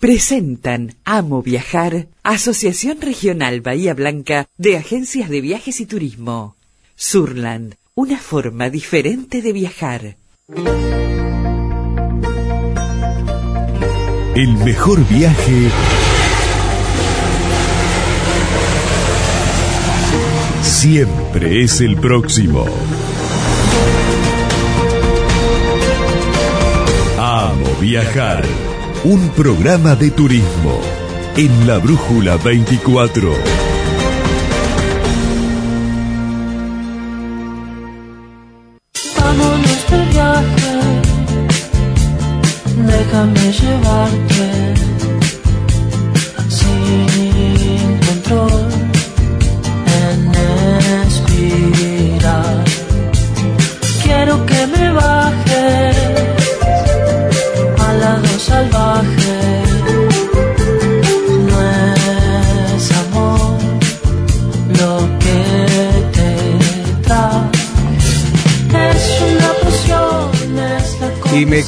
Presentan Amo Viajar, Asociación Regional Bahía Blanca de Agencias de Viajes y Turismo. Surland, una forma diferente de viajar. El mejor viaje siempre es el próximo. Amo viajar. Un programa de turismo en la Brújula 24.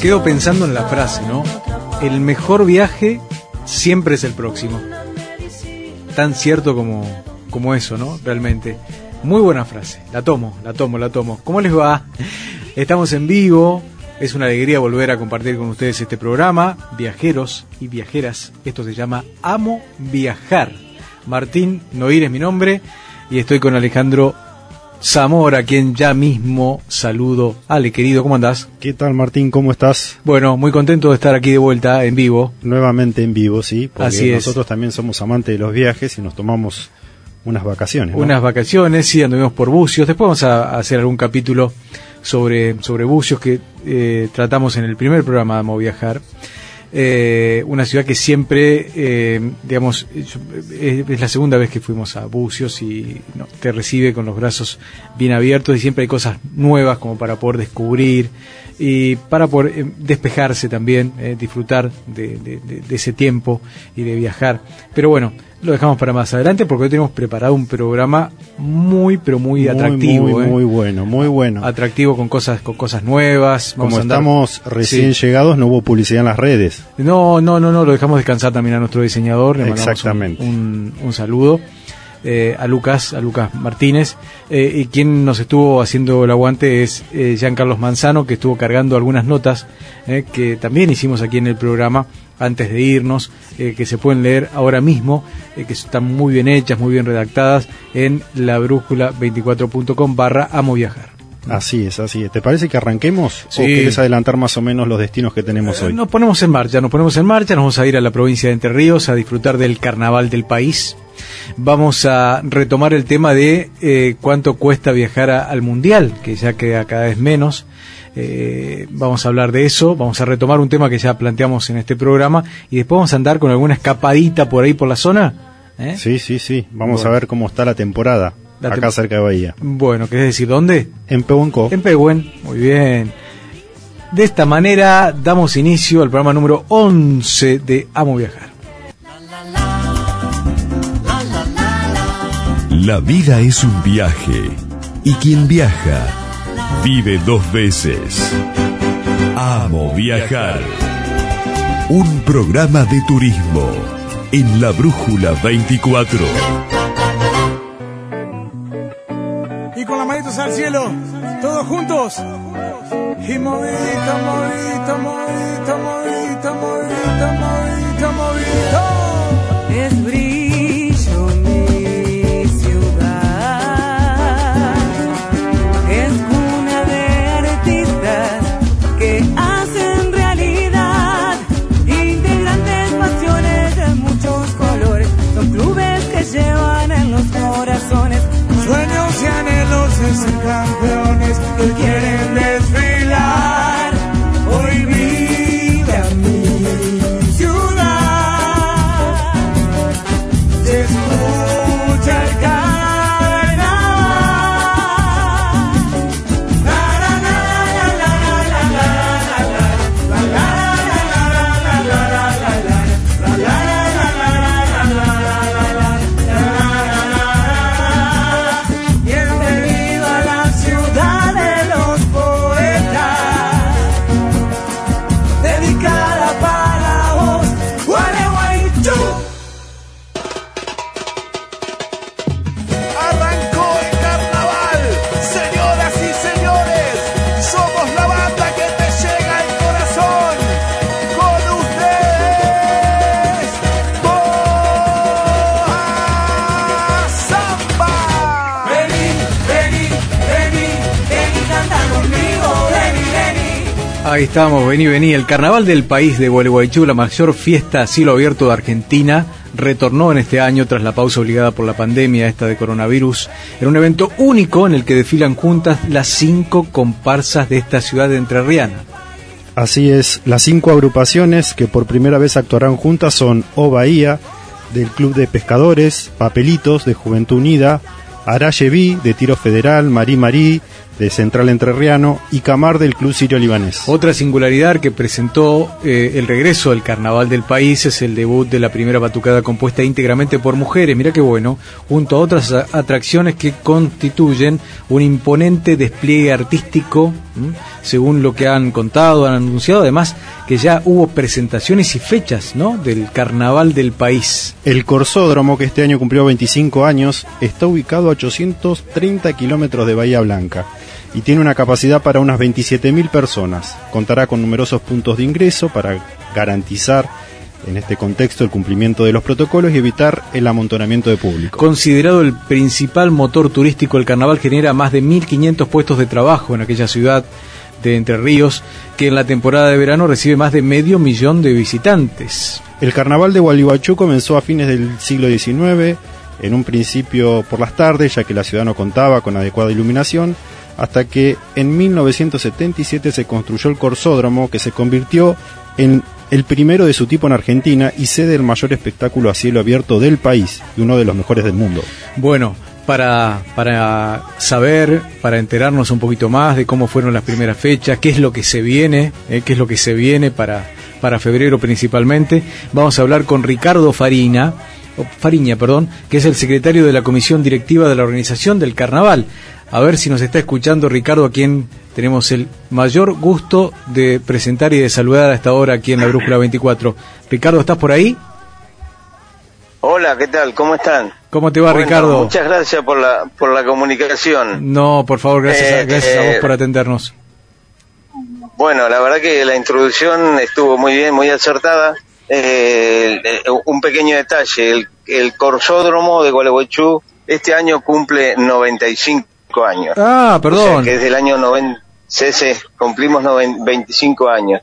Quedo pensando en la frase, ¿no? El mejor viaje siempre es el próximo. Tan cierto como, como eso, ¿no? Realmente. Muy buena frase. La tomo, la tomo, la tomo. ¿Cómo les va? Estamos en vivo. Es una alegría volver a compartir con ustedes este programa. Viajeros y viajeras. Esto se llama Amo Viajar. Martín Noir es mi nombre. Y estoy con Alejandro Zamora, a quien ya mismo saludo. Ale, querido, ¿cómo andás? ¿Qué tal Martín? ¿Cómo estás? Bueno, muy contento de estar aquí de vuelta en vivo. Nuevamente en vivo, sí, porque Así es. nosotros también somos amantes de los viajes y nos tomamos unas vacaciones. ¿no? Unas vacaciones, sí, anduvimos por Bucios. Después vamos a hacer algún capítulo sobre, sobre Bucios que eh, tratamos en el primer programa de Amo Viajar. Eh, una ciudad que siempre, eh, digamos, yo- es, la segunda vez que fuimos a Bucios y te recibe con los brazos bien abiertos y siempre hay cosas nuevas como para poder descubrir y para poder eh, despejarse también, eh, disfrutar de ese tiempo y de viajar. Pero bueno, lo dejamos para más adelante porque hoy tenemos preparado un programa muy, pero muy, Muy, atractivo. Muy, ¿eh? muy bueno, muy bueno. Atractivo con cosas, con cosas nuevas. Vamos Como andar- estamos recién Sí. llegados, no hubo publicidad en las redes. No, no, no, no, lo dejamos descansar también a nuestro diseñador. Le un- Exactamente. Un, un saludo eh, a Lucas, a Lucas Martínez. eh, y quien nos estuvo haciendo el aguante es eh, Jean Carlos Manzano, que estuvo cargando algunas notas eh, que también hicimos aquí en el programa antes de irnos, eh, que se pueden leer ahora mismo, eh, que están muy bien hechas, muy bien redactadas en la brújula24.com barra amo viajar. Así es, así es. ¿Te parece que arranquemos? Sí. ¿O quieres adelantar más o menos los destinos que tenemos Eh, hoy? Nos ponemos en marcha, nos ponemos en marcha, nos vamos a ir a la provincia de Entre Ríos a disfrutar del carnaval del país. Vamos a retomar el tema de eh, cuánto cuesta viajar a- al mundial, que ya queda cada vez menos. Eh, vamos a hablar de eso, vamos a retomar un tema que ya planteamos en este programa y después vamos a andar con alguna escapadita por ahí por la zona. ¿eh? Sí, sí, sí. Vamos Bueno. a ver cómo está la temporada. La acá tem- cerca de Bahía. Bueno, ¿querés decir dónde? En Pehuenco. En Pehuen, muy bien. De esta manera damos inicio al programa número 11 de Amo Viajar. La vida es un viaje y quien viaja vive dos veces. Amo viajar. Un programa de turismo en la Brújula 24. Y con las manitos al cielo, todos juntos. Y movidito, movidito, movidito, movidito, movidito, movidito, quieres, nos quieren desvelar. Ahí estamos, vení, vení. El carnaval del país de Gualeguaychú, la mayor fiesta a cielo abierto de Argentina, retornó en este año tras la pausa obligada por la pandemia esta de coronavirus. Era un evento único en el que desfilan juntas las cinco comparsas de esta ciudad entrerriana. Así es, las cinco agrupaciones que por primera vez actuarán juntas son O Bahía, del Club de Pescadores, Papelitos, de Juventud Unida, Arayeví, de Tiro Federal, Marí Marí, de Central Entrerriano, y Camar, del Club Sirio Libanés. Otra singularidad que presentó eh, el regreso del carnaval del país es el debut de la primera batucada compuesta íntegramente por mujeres, mira qué bueno, junto a otras atracciones que constituyen un imponente despliegue artístico, ¿m? según lo que han contado, han anunciado, además que ya hubo presentaciones y fechas ¿no? del carnaval del país. El Corsódromo, que este año cumplió 25 años, está ubicado a 830 kilómetros de Bahía Blanca y tiene una capacidad para unas 27.000 personas. Contará con numerosos puntos de ingreso para garantizar en este contexto el cumplimiento de los protocolos y evitar el amontonamiento de público. Considerado el principal motor turístico, el carnaval genera más de 1.500 puestos de trabajo en aquella ciudad de Entre Ríos, que en la temporada de verano recibe más de medio millón de visitantes. El carnaval de Gualeguaychú comenzó a fines del siglo XIX, en un principio por las tardes, ya que la ciudad no contaba con adecuada iluminación, hasta que en 1977 se construyó el Corsódromo, que se convirtió en el primero de su tipo en Argentina y sede del mayor espectáculo a cielo abierto del país y uno de los mejores del mundo. Bueno, para, para saber, para enterarnos un poquito más de cómo fueron las primeras fechas, qué es lo que se viene, eh, qué es lo que se viene para, para febrero principalmente, vamos a hablar con Ricardo Farina, Fariña, perdón, que es el secretario de la comisión directiva de la organización del carnaval. A ver si nos está escuchando Ricardo, a quien tenemos el mayor gusto de presentar y de saludar a esta hora aquí en la Brújula 24. Ricardo, ¿estás por ahí? Hola, ¿qué tal? ¿Cómo están? ¿Cómo te va, Bueno, Ricardo? Muchas gracias por la, por la comunicación. No, por favor, gracias, a, Eh, gracias a vos eh, por atendernos. Bueno, la verdad que la introducción estuvo muy bien, muy acertada. Eh, eh, un pequeño detalle, el, el Corsódromo de Gualeguaychú este año cumple 95 años. Ah, O sea, perdón. que desde el año 90, sí, sí, cumplimos noven- 25 años.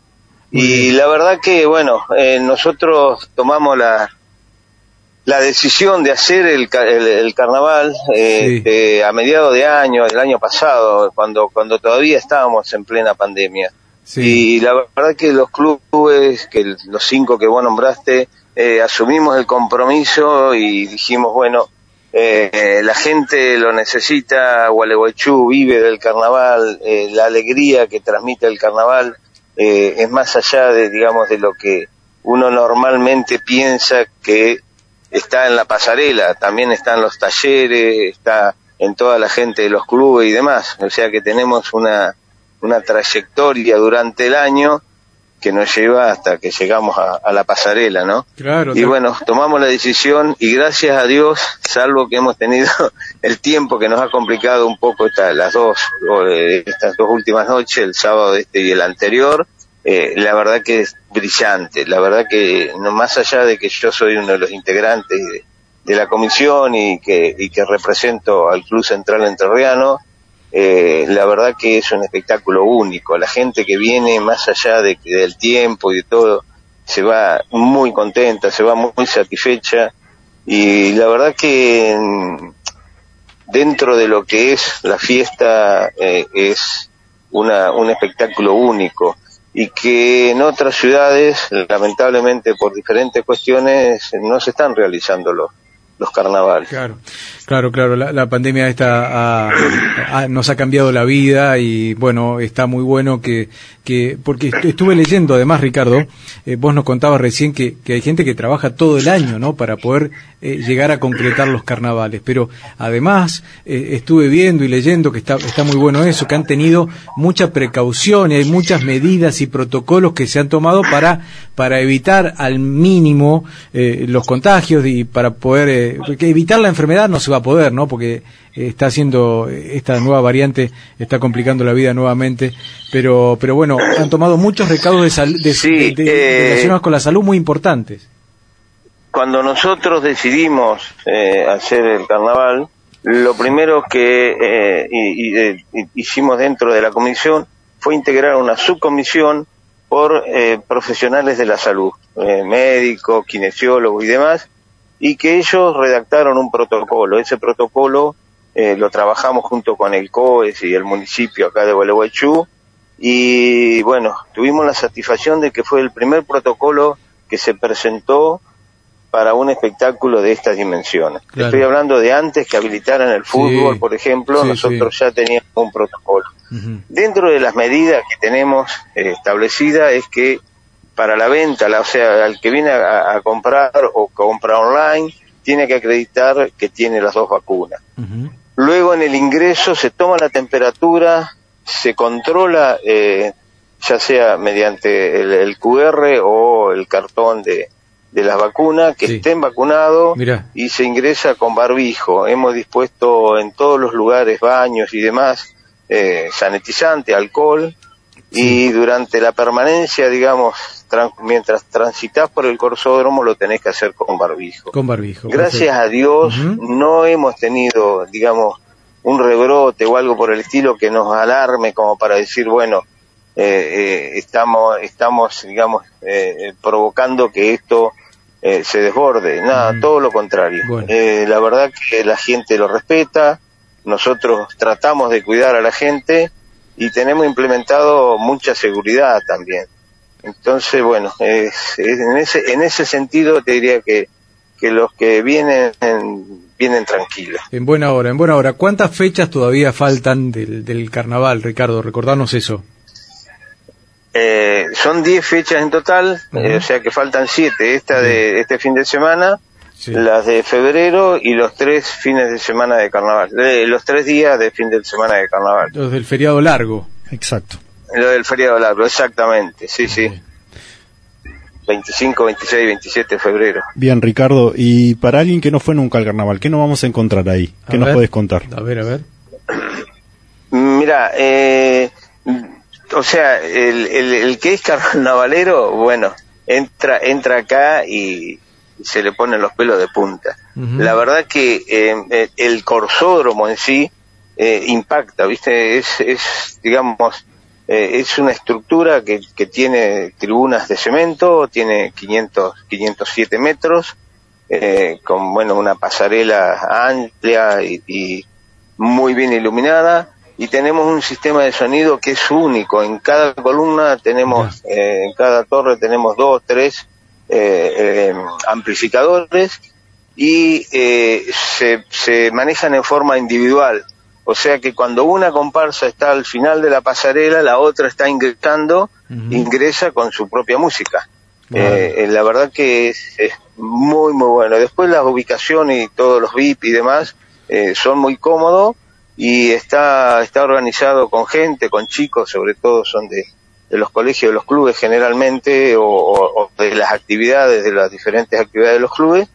Y la verdad que, bueno, eh, nosotros tomamos la, la decisión de hacer el, el, el carnaval eh, Sí. eh, a mediados de año, el año pasado, cuando, cuando todavía estábamos en plena pandemia. Y la verdad que los clubes, que los cinco que vos nombraste, eh, asumimos el compromiso y dijimos, bueno, eh, la gente lo necesita, Gualeguaychú vive del carnaval, eh, la alegría que transmite el carnaval eh, es más allá de, digamos, de lo que uno normalmente piensa que está en la pasarela, también está en los talleres, está en toda la gente de los clubes y demás. O sea que tenemos una, una trayectoria durante el año que nos lleva hasta que llegamos a, a la pasarela, ¿no? Claro. Y bueno, tomamos la decisión y gracias a Dios, salvo que hemos tenido el tiempo que nos ha complicado un poco esta- las dos, o, eh, estas dos últimas noches, el sábado este y el anterior, eh, la verdad que es brillante, la verdad que no más allá de que yo soy uno de los integrantes de, de la comisión y que, y que represento al Club Central Entrerriano, eh, la verdad que es un espectáculo único. La gente que viene más allá de, del tiempo y de todo, se va muy contenta, se va muy, satisfecha. Y la verdad que mm, dentro de lo que es la fiesta eh, es una, un espectáculo único. Y que en otras ciudades, lamentablemente por diferentes cuestiones, no se están realizando los, carnavales. Claro, claro, claro. La, pandemia esta ha- ha- nos ha cambiado la vida y bueno, está muy bueno que, que porque est- estuve leyendo además, Ricardo, eh, vos nos contabas recién que, que hay gente que trabaja todo el año, ¿no? Para poder eh, llegar a concretar los carnavales. Pero además eh, estuve viendo y leyendo que está, está muy bueno eso, que han tenido mucha precaución y hay muchas medidas y protocolos que se han tomado para, para evitar al mínimo eh, los contagios y para poder, eh, porque evitar la enfermedad no se va a poder, ¿no? Porque está haciendo, esta nueva variante está complicando la vida nuevamente, pero, pero bueno, han tomado muchos recados de, sal- de, Sí, de- de- eh, relacionados con la salud muy importantes. cuando nosotros decidimos eh, hacer el carnaval, lo primero que eh, y- y, eh, hicimos dentro de la comisión fue integrar una subcomisión por eh, profesionales de la salud, eh, médicos, kinesiólogos y demás, y que ellos redactaron un protocolo. Ese protocolo eh, lo trabajamos junto con el COES y el municipio acá de Gualeguaychú, y bueno, tuvimos la satisfacción de que fue el primer protocolo que se presentó para un espectáculo de estas dimensiones. Claro. Estoy hablando de antes que habilitaran el fútbol, Sí. por ejemplo, Sí, nosotros ya teníamos un protocolo. Dentro de las medidas que tenemos eh, establecidas es que para la venta, la- o sea, al que viene a, a comprar o compra online, tiene que acreditar que tiene las dos vacunas. Luego en el ingreso se toma la temperatura, se controla, eh, ya sea mediante el, el QR o el cartón de, de las vacunas, que Sí. estén vacunados y se ingresa con barbijo. Hemos dispuesto en todos los lugares, baños y demás, eh, sanitizante, alcohol, y durante la permanencia, digamos, mientras transitas por el corsódromo, lo tenés que hacer con barbijo. Con barbijo. Gracias perfecto. a Dios no hemos tenido, digamos, un rebrote o algo por el estilo que nos alarme como para decir, bueno, eh, eh, estamos, estamos, digamos, eh, eh, provocando que esto eh, se desborde. Nada, todo lo contrario. Bueno. Eh, la verdad que la gente lo respeta, nosotros tratamos de cuidar a la gente y tenemos implementado mucha seguridad también. Entonces, bueno, es- es- en, ese, en ese sentido te diría que, que los que vienen vienen tranquilos. En buena hora, en buena hora. ¿Cuántas fechas todavía faltan del, del carnaval, Ricardo? Recordanos eso. Eh, son 10 fechas en total, eh, o sea que faltan 7. Esta de este fin de semana, Sí. las de febrero y los tres fines de semana de carnaval. Eh, los tres días de fin de semana de carnaval. Los del feriado largo. Exacto. Lo del feriado largo, exactamente, sí, sí. 25, 26, 27 de febrero. Bien, Ricardo, y para alguien que no fue nunca al carnaval, ¿qué nos vamos a encontrar ahí? A ¿Qué nos ver. podés contar? A ver, a ver. Mira, eh, o sea, el, el, el que es carnavalero, bueno, entra, entra acá y se le ponen los pelos de punta. La verdad que eh, el corsódromo en sí eh, impacta, ¿viste? Es, es digamos, eh, es una estructura que, que tiene tribunas de cemento, tiene 500, 507 metros, eh, con, bueno, una pasarela amplia y, y muy bien iluminada, y tenemos un sistema de sonido que es único. En cada columna tenemos, eh, en cada torre tenemos dos, tres eh, eh, amplificadores y eh, se, se manejan en forma individual. O sea que cuando una comparsa está al final de la pasarela, la otra está ingresando, ingresa con su propia música. Eh, eh, la verdad que es, es muy, muy bueno. Después las ubicaciones y todos los VIP y demás eh, son muy cómodos y está, está organizado con gente, con chicos, sobre todo son de, de los colegios, de los clubes generalmente, o, o- o de las actividades, de las diferentes actividades de los clubes,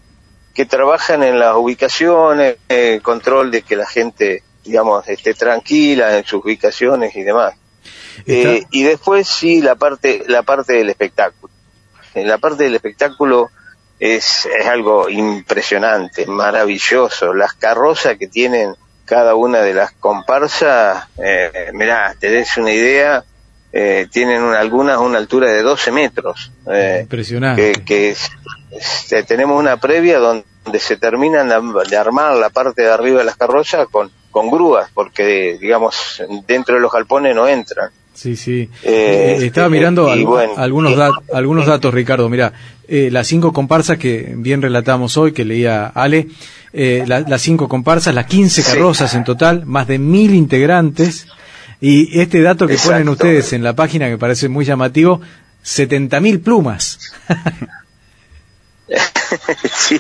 que trabajan en las ubicaciones, eh, control de que la gente, digamos, esté tranquila en sus ubicaciones y demás. Eh, y después sí la parte, la parte del espectáculo. En la parte del espectáculo es, es algo impresionante, maravilloso. Las carrozas que tienen cada una de las comparsas, eh, mirá, te des una idea, eh, tienen una- algunas una altura de 12 metros. eh, Impresionante. que, que es- este, tenemos una previa donde se terminan de, de armar la parte de arriba de las carrozas con, con grúas, porque, digamos, dentro de los galpones no entran. Sí, sí. Eh, Eh, estaba eh, mirando al- bueno, algunos, da- algunos datos, Ricardo. Mira, eh, las cinco comparsas que bien relatamos hoy, que leía Ale, eh, la- las cinco comparsas, las 15 Sí. carrozas en total, más de mil integrantes. Y este dato que ponen ustedes en la página, que parece muy llamativo, 70.000 plumas. sí,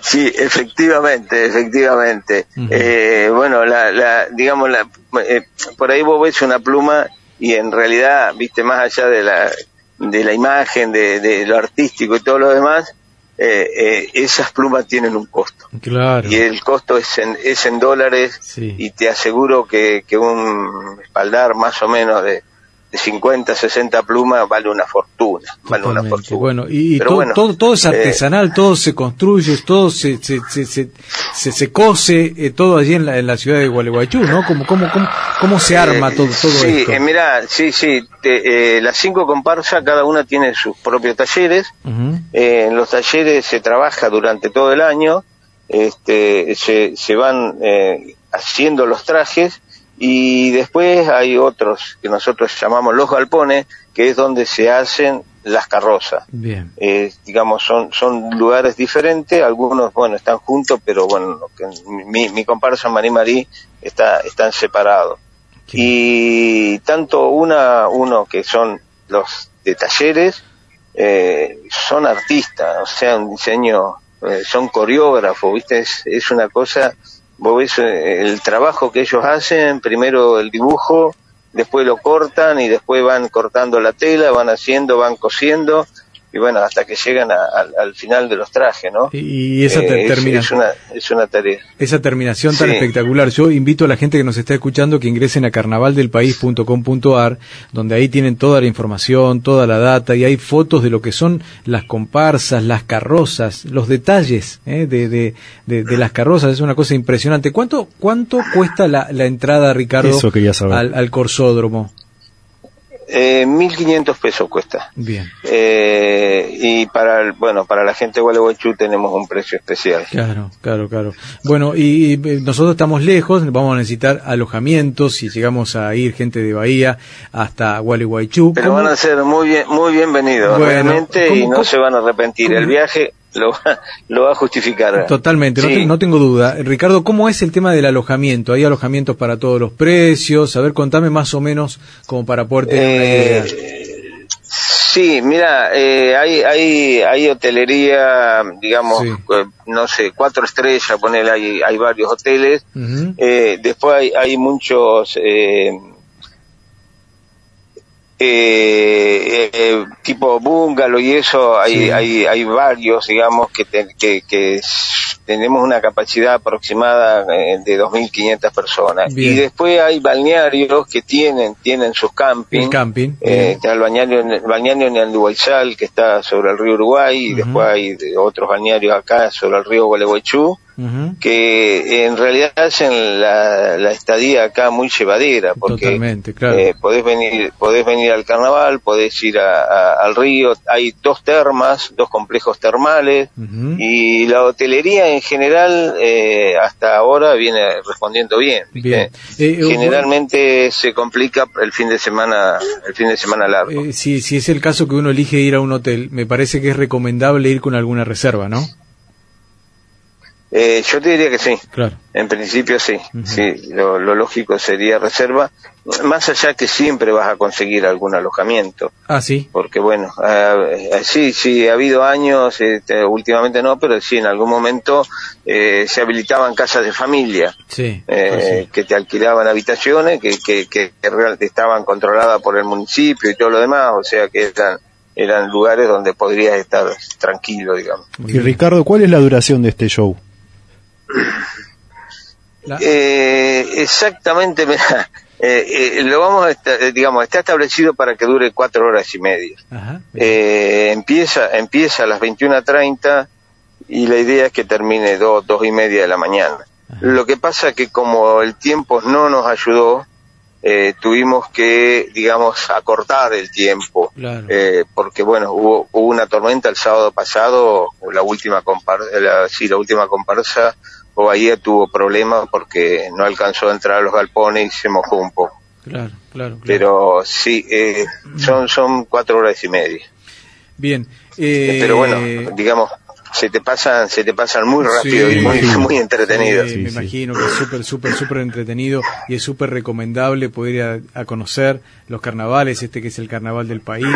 sí, efectivamente, efectivamente. Eh, bueno, la, la, digamos, la, eh, por ahí vos ves una pluma y en realidad, viste, más allá de la, de la imagen, de, de lo artístico y todo lo demás, eh, eh, esas plumas tienen un costo. Claro. Y el costo es en, es en dólares Sí. y te aseguro que, que un espaldar más o menos de 50, 60 plumas vale una fortuna, vale una fortuna. Bueno, y, todo, bueno, todo, todo es eh, artesanal, todo se construye, todo se, se, se, se, se- se cose, eh, todo allí en la, en la ciudad de Gualeguaychú, ¿no? ¿Cómo, cómo, cómo, cómo se arma todo, todo sí, esto? eh, mirá, sí, sí, te- eh, las cinco comparsas, cada una tiene sus propios talleres. Eh, en los talleres se trabaja durante todo el año, este, se, se van eh, haciendo los trajes y después hay otros que nosotros llamamos los galpones, que es donde se hacen las carrozas. Bien. Eh, digamos, son, son lugares diferentes, algunos, bueno, están juntos, pero bueno, mi, mi comparsa Marí Marí está, están separados. Y tanto una, uno que son los de talleres, eh, son artistas, o sea, un diseño, eh, son coreógrafos, ¿viste? Es, es una cosa, vos ves eh, el trabajo que ellos hacen, primero el dibujo, después lo cortan y después van cortando la tela, van haciendo, van cosiendo, y bueno, hasta que llegan a- al- al final de los trajes, ¿no? Y, y esa te- Eh, es- una, es una tarea. esa terminación tan Sí. espectacular. Yo invito a la gente que nos está escuchando que ingresen a carnavaldelpaís.com.ar, donde ahí tienen toda la información, toda la data, y hay fotos de lo que son las comparsas, las carrozas, los detalles ¿eh? de, de, de, de las carrozas. Es una cosa impresionante. ¿Cuánto, cuánto cuesta la, la entrada, Ricardo, Eso quería saber. al, al corsódromo? Eh, 1.500 pesos cuesta. Bien. Eh, y para, el- bueno, para la gente de Gualeguaychú tenemos un precio especial. Claro, claro, claro. Bueno, y, y, eh, nosotros estamos lejos, vamos a necesitar alojamientos, si llegamos a ir gente de Bahía hasta Gualeguaychú. Pero ¿Cómo- van a ser muy bien, muy bienvenidos, Bueno, realmente, y ¿cómo- no cómo- se van a arrepentir. cómo- El viaje lo, va- lo va a justificar. Totalmente, no, te- no tengo duda. Ricardo, ¿cómo es el tema del alojamiento? ¿Hay alojamientos para todos los precios? A ver, contame más o menos como para poder tener una idea. Eh, sí, mira, eh, hay, hay, hay hotelería, digamos, Sí. eh, no sé, cuatro estrellas, poner hay, hay varios hoteles. Eh, después hay, hay muchos eh, eh, eh, tipo bungalow y eso, hay, Sí. hay, hay varios, digamos, que, te- que, que tenemos una capacidad aproximada eh, de 2.500 personas. Bien. Y después hay balnearios que tienen, tienen sus camping. El camping. Eh, está el balneario, el balneario Neanduaizal, que está sobre el río Uruguay, y después hay otros balnearios acá sobre el río Gualeguaychú Que en realidad hacen la, la estadía acá muy llevadera porque claro. eh, podés venir podés venir al carnaval podés ir a- a- al río hay dos termas dos complejos termales y la hotelería en general eh, hasta ahora viene respondiendo bien. Bien. Eh, generalmente se complica el fin de semana el fin de semana largo si, si es el caso que uno elige ir a un hotel, me parece que es recomendable ir con alguna reserva, ¿no? Eh, yo te diría que sí Claro. En principio sí, sí, lo, lo lógico sería reserva, más allá que siempre vas a conseguir algún alojamiento, Ah, sí. porque bueno, eh, eh, sí, sí, ha habido años, este, últimamente no, pero sí, en algún momento eh, se habilitaban casas de familia, Sí. eh, pues sí. que te alquilaban habitaciones, que, que, que, que real- estaban controladas por el municipio y todo lo demás, o sea que eran, eran lugares donde podrías estar tranquilo, digamos. Y. Ricardo, ¿cuál es la duración de este show? La- Eh, exactamente, eh, eh, lo vamos a, esta- eh, digamos, está establecido para que dure cuatro horas y media. Ajá. Eh, empieza, empieza a las 21.30 y la idea es que termine dos, dos y media de la mañana. Ajá. Lo que pasa que como el tiempo no nos ayudó, eh, tuvimos que, digamos, acortar el tiempo. Claro. Eh, porque bueno, hubo, hubo una tormenta el sábado pasado, la última comparsa, la, sí, la última comparsa, Bahía tuvo problemas porque no alcanzó a entrar a los galpones y se mojó un poco. Claro, claro. claro. Pero sí, eh, son, son cuatro horas y media. Bien. Eh, Pero bueno, digamos, se te pasan, se te pasan muy rápido Sí, y muy, muy entretenidos. Sí, Sí, me sí. imagino que es súper, súper, súper entretenido y es súper recomendable poder ir a, a conocer los carnavales, este que es el carnaval del país,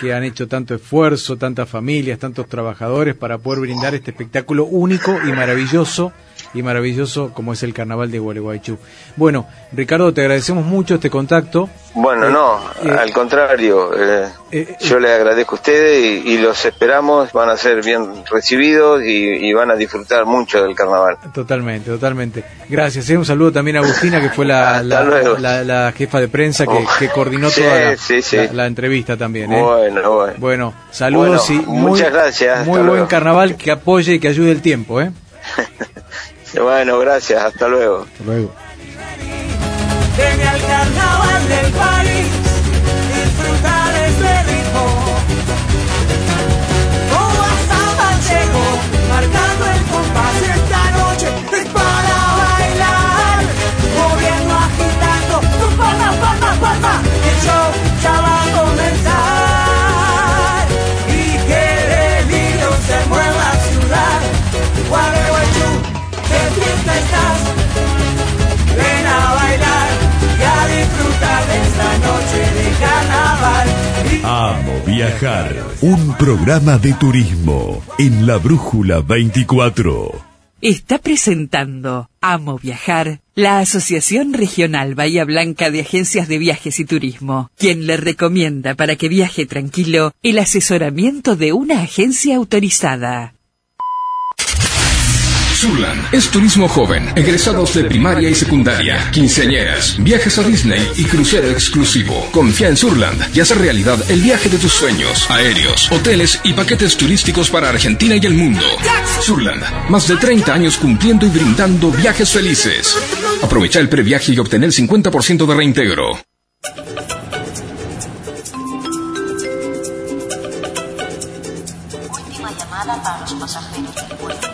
que han hecho tanto esfuerzo, tantas familias, tantos trabajadores para poder brindar este espectáculo único y maravilloso y maravilloso como es el carnaval de Gualeguaychú. Bueno, Ricardo, te agradecemos mucho este contacto. Bueno, Eh, no, eh, al contrario, eh, eh, yo le agradezco a ustedes y, y los esperamos, van a ser bien recibidos y, y van a disfrutar mucho del carnaval. Totalmente, totalmente. Gracias. eh. Un saludo también a Agustina, que fue la, Hasta la, luego. la- la jefa de prensa que, que coordinó sí, toda la, sí, sí. la- la entrevista también. ¿eh? Bueno, bueno. Bueno, saludos Bueno, y muy, muchas gracias, muy buen luego. carnaval que apoye y que ayude el tiempo. ¿eh? Bueno, gracias, hasta luego. Hasta luego. Al carnaval del país, disfrutar este ritmo. Marcando el compás esta noche es para bailar. Moviendo, agitando, tu palma, palma, palma. El show Amo Viajar, un programa de turismo en la Brújula 24. Está presentando Amo Viajar, la Asociación Regional Bahía Blanca de Agencias de Viajes y Turismo, quien le recomienda para que viaje tranquilo el asesoramiento de una agencia autorizada. Surland es turismo joven, egresados de primaria y secundaria, quinceañeras, viajes a Disney y crucero exclusivo. Confía en Surland y hace realidad el viaje de tus sueños, aéreos, hoteles y paquetes turísticos para Argentina y el mundo. Surland, más de 30 años cumpliendo y brindando viajes felices. Aprovecha el previaje y obtener el 50% de reintegro. Última llamada para los pasajeros del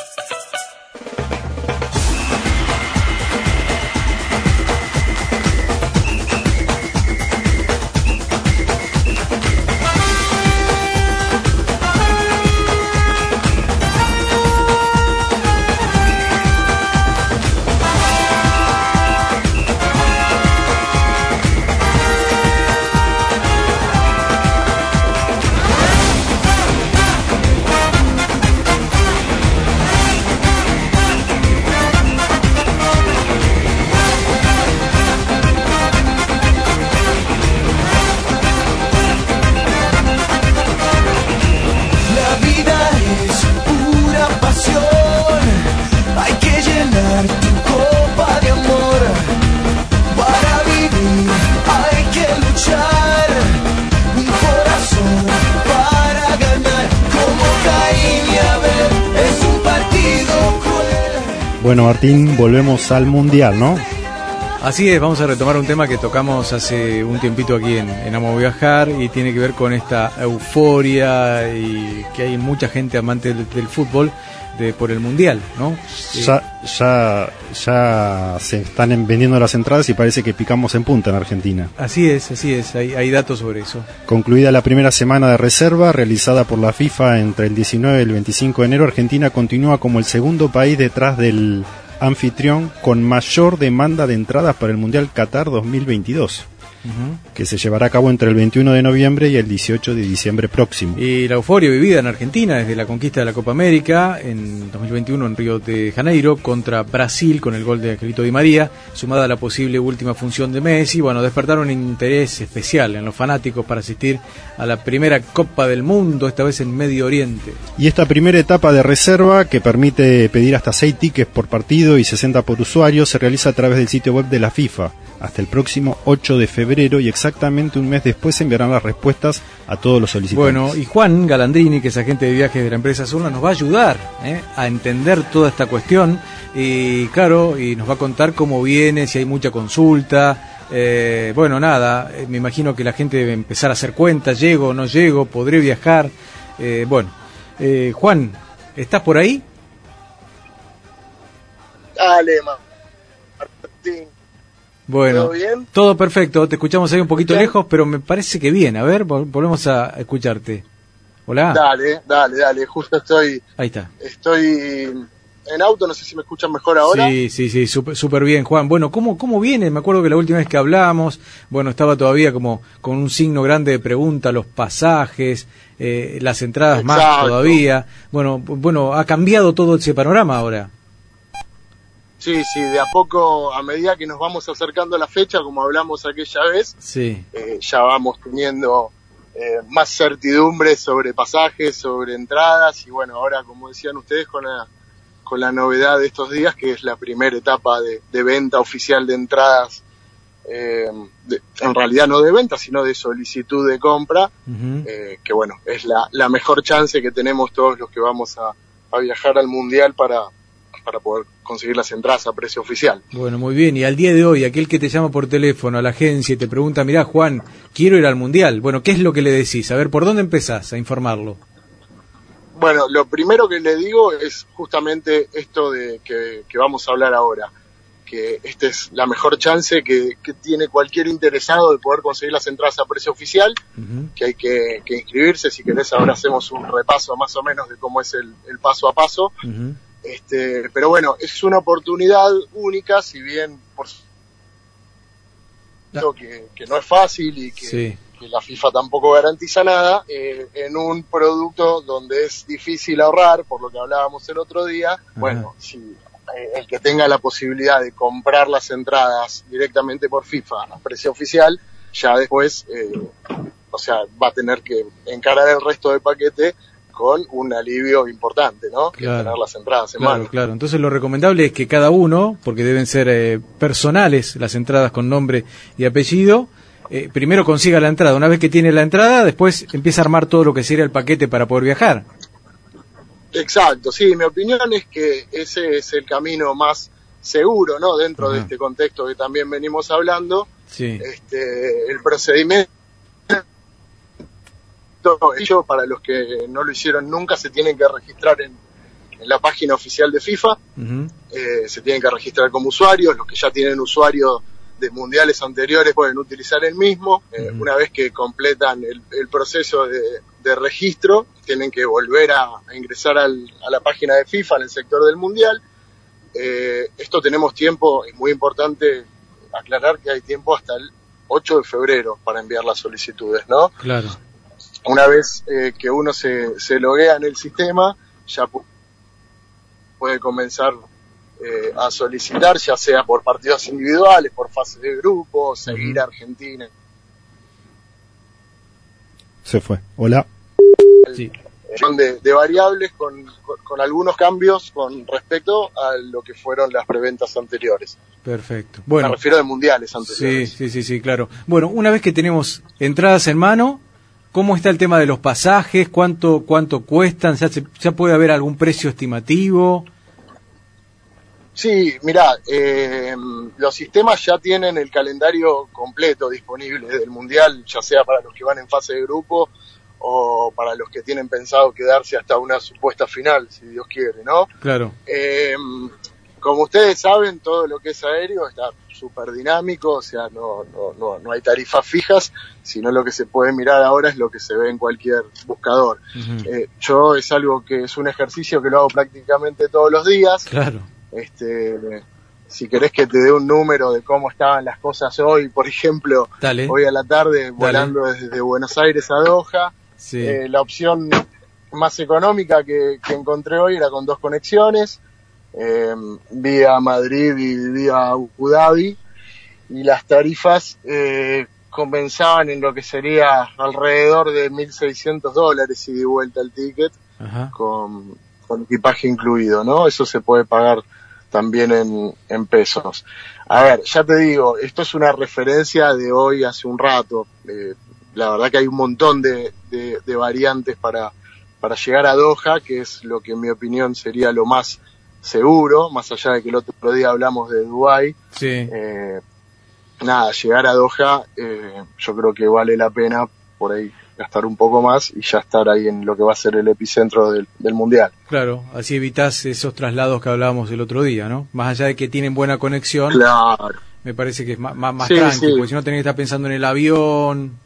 Bueno, Martín, volvemos al Mundial, ¿no? Así es, vamos a retomar un tema que tocamos hace un tiempito aquí en, en Amo Viajar y tiene que ver con esta euforia y que hay mucha gente amante del, del fútbol de, por el Mundial, ¿no? Eh, Ya, ya, ya se están en- vendiendo las entradas y parece que picamos en punta en Argentina. así es, así es, hay, hay datos sobre eso. Concluida la primera semana de reserva realizada por la FIFA entre el 19 y el 25 de enero, Argentina continúa como el segundo país detrás del anfitrión con mayor demanda de entradas para el Mundial Qatar 2022, que se llevará a cabo entre el 21 de noviembre y el 18 de diciembre próximo. Y la euforia vivida en Argentina desde la conquista de la Copa América en 2021 en Río de Janeiro contra Brasil con el gol de Angelito Di María, sumada a la posible última función de Messi, bueno, despertaron un interés especial en los fanáticos para asistir a la primera Copa del Mundo, esta vez en Medio Oriente. Y esta primera etapa de reserva, que permite pedir hasta 6 tickets por partido y 60 por usuario, se realiza a través del sitio web de la FIFA hasta el próximo 8 de febrero y exactamente un mes después se enviarán las respuestas a todos los solicitantes. Bueno, y Juan Galandrini, que es agente de viajes de la empresa Surla, nos va a ayudar ¿eh? a entender toda esta cuestión y claro, y nos va a contar cómo viene, si hay mucha consulta. eh, bueno, nada, eh, me imagino que la gente debe empezar a hacer cuentas, llego o no llego, podré viajar. eh, bueno, eh, Juan, ¿estás por ahí? Dale, Martín. Bueno, ¿Todo bien? todo perfecto, te escuchamos ahí un poquito lejos, pero me parece que bien. A ver, vol- volvemos a escucharte. Hola. Dale, dale, dale. Justo estoy, Ahí está. estoy en auto, no sé si me escuchan mejor ahora. Sí, sí, sí, súper bien, Juan. Bueno, ¿cómo, ¿cómo viene? Me acuerdo que la última vez que hablamos, bueno, estaba todavía como con un signo grande de pregunta, los pasajes, eh, las entradas más todavía. Bueno, bueno, ha cambiado todo ese panorama ahora. Sí, sí, de a poco, a medida que nos vamos acercando a la fecha, como hablamos aquella vez, Sí, eh, ya vamos teniendo eh, más certidumbre sobre pasajes, sobre entradas y bueno, ahora como decían ustedes con la, con la novedad de estos días que es la primera etapa de, de venta oficial de entradas, eh, de- en realidad no de venta sino de solicitud de compra, eh, que bueno, es la, la mejor chance que tenemos todos los que vamos a, a viajar al mundial para, para poder conseguir las entradas a precio oficial. Bueno, muy bien. Y al día de hoy, aquel que te llama por teléfono a la agencia y te pregunta, mirá, Juan, quiero ir al Mundial. Bueno, ¿qué es lo que le decís? A ver, ¿por dónde empezás a informarlo? Bueno, lo primero que le digo es justamente esto de que, que vamos a hablar ahora, que esta es la mejor chance que, que tiene cualquier interesado de poder conseguir las entradas a precio oficial, que hay que, que inscribirse, si querés ahora hacemos un repaso más o menos de cómo es el, el paso a paso. Este, pero bueno, es una oportunidad única, si bien por supuesto que, que no es fácil y que, Sí. que la FIFA tampoco garantiza nada, eh, en un producto donde es difícil ahorrar, por lo que hablábamos el otro día, bueno, si eh, el que tenga la posibilidad de comprar las entradas directamente por FIFA a precio oficial, ya después, eh, o sea, va a tener que encarar el resto del paquete con un alivio importante, ¿no? Que Claro. tener las entradas en Claro, mano. claro. Entonces lo recomendable es que cada uno, porque deben ser eh, personales las entradas con nombre y apellido, eh, primero consiga la entrada. Una vez que tiene la entrada, después empieza a armar todo lo que sería el paquete para poder viajar. Exacto, sí, mi opinión es que ese es el camino más seguro, ¿no? Dentro de este contexto que también venimos hablando, Sí. este, el procedimiento ello para los que no lo hicieron nunca se tienen que registrar en, en la página oficial de FIFA, eh, se tienen que registrar como usuarios, los que ya tienen usuario de mundiales anteriores pueden utilizar el mismo, Eh, una vez que completan el, el proceso de, de registro, tienen que volver a, a ingresar al- a la página de FIFA en el sector del mundial. Eh, esto tenemos tiempo, es muy importante aclarar que hay tiempo hasta el 8 de febrero para enviar las solicitudes, ¿no? Claro. Una vez eh, que uno se, se loguea en el sistema, ya pu- puede comenzar eh, a solicitar, ya sea por partidos individuales, por fases de grupo, seguir a Argentina. Se fue. Hola. Sí. Son de, de variables con, con- con algunos cambios con respecto a lo que fueron las preventas anteriores. Perfecto. Me Bueno, refiero de mundiales sí, anteriores. sí, sí, sí, claro. Bueno, una vez que tenemos entradas en mano, ¿cómo está el tema de los pasajes? ¿Cuánto, cuánto cuestan? ¿Ya, se- ya puede haber algún precio estimativo? Sí, mira, eh, los sistemas ya tienen el calendario completo disponible del Mundial, ya sea para los que van en fase de grupo o para los que tienen pensado quedarse hasta una supuesta final, si Dios quiere, ¿no? Claro. Eh, como ustedes saben, todo lo que es aéreo está súper dinámico, o sea, no, no, no, no hay tarifas fijas, sino lo que se puede mirar ahora es lo que se ve en cualquier buscador. Eh, yo es algo que es un ejercicio que lo hago prácticamente todos los días, Claro. este, si querés que te dé un número de cómo estaban las cosas hoy, por ejemplo, Dale. hoy a la tarde volando desde Buenos Aires a Doha, Sí. eh, la opción más económica que, que encontré hoy era con dos conexiones, eh, vía Madrid y vía Abu Dhabi, y las tarifas eh, comenzaban en lo que sería alrededor de 1.600 dólares y de vuelta el ticket Ajá. con, con equipaje incluido, ¿no? Eso se puede pagar también en, en pesos. A ver, ya te digo, esto es una referencia de hoy hace un rato. Eh, la verdad que hay un montón de, de- de variantes para, para llegar a Doha, que es lo que en mi opinión sería lo más seguro, más allá de que el otro día hablamos de Dubái. Sí. Eh, nada, llegar a Doha, eh, yo creo que vale la pena por ahí gastar un poco más y ya estar ahí en lo que va a ser el epicentro del, del mundial. Claro, así evitas esos traslados que hablábamos el otro día, ¿no? Más allá de que tienen buena conexión, Claro. me parece que es más, más, más Sí, tranqui, sí. porque si no tenés que estar pensando en el avión.